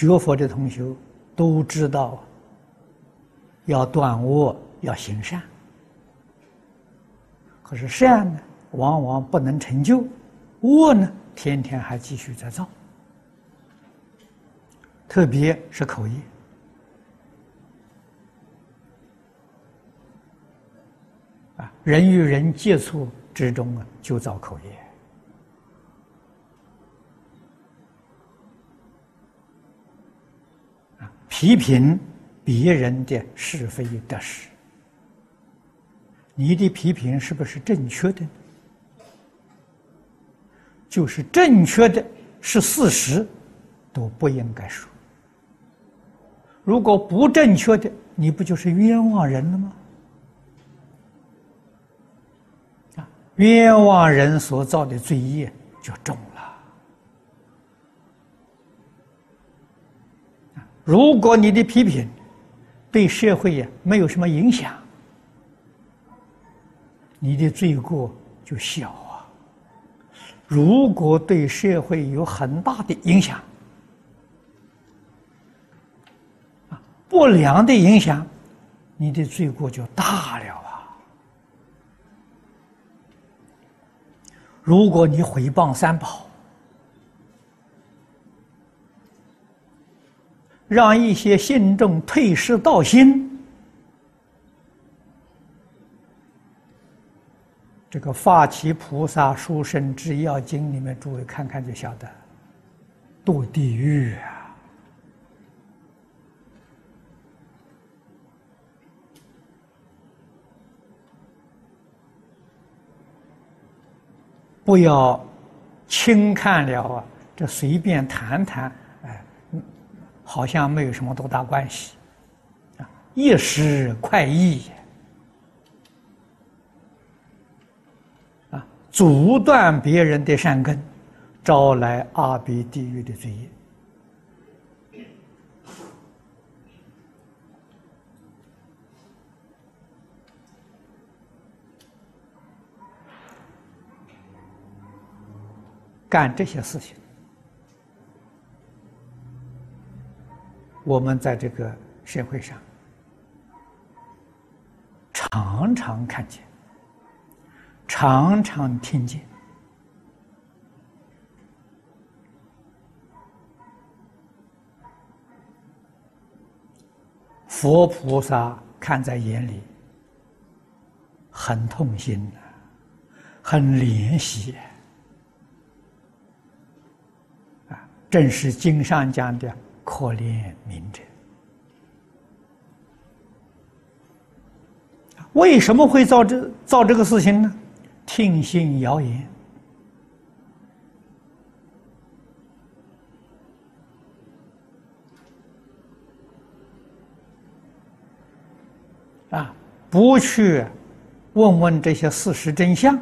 学佛的同学都知道，要断恶，要行善。可是善呢，往往不能成就；恶呢，天天还继续在造。特别是口业啊，人与人接触之中啊，就造口业。批评别人的是非得失，你的批评是不是正确的？就是正确的是事实，都不应该说。如果不正确的，你不就是冤枉人了吗？啊，冤枉人所造的罪业就重。如果你的批评对社会呀没有什么影响，你的罪过就小啊；如果对社会有很大的影响，啊，不良的影响，你的罪过就大了啊。如果你毁谤三宝，让一些信众退失道心，这个《发起菩萨书生之要经》里面，诸位看看就晓得，堕地狱啊！不要轻看了啊，这随便谈谈。好像没有什么多大关系，啊，一时快意，啊，阻断别人的善根，招来阿鼻地狱的罪业。干这些事情。我们在这个社会上常常看见，常常听见，佛菩萨看在眼里，很痛心，很怜惜啊！正是经上讲的。可怜悯者，为什么会造这造这个事情呢？听信谣言啊，不去问问这些事实真相。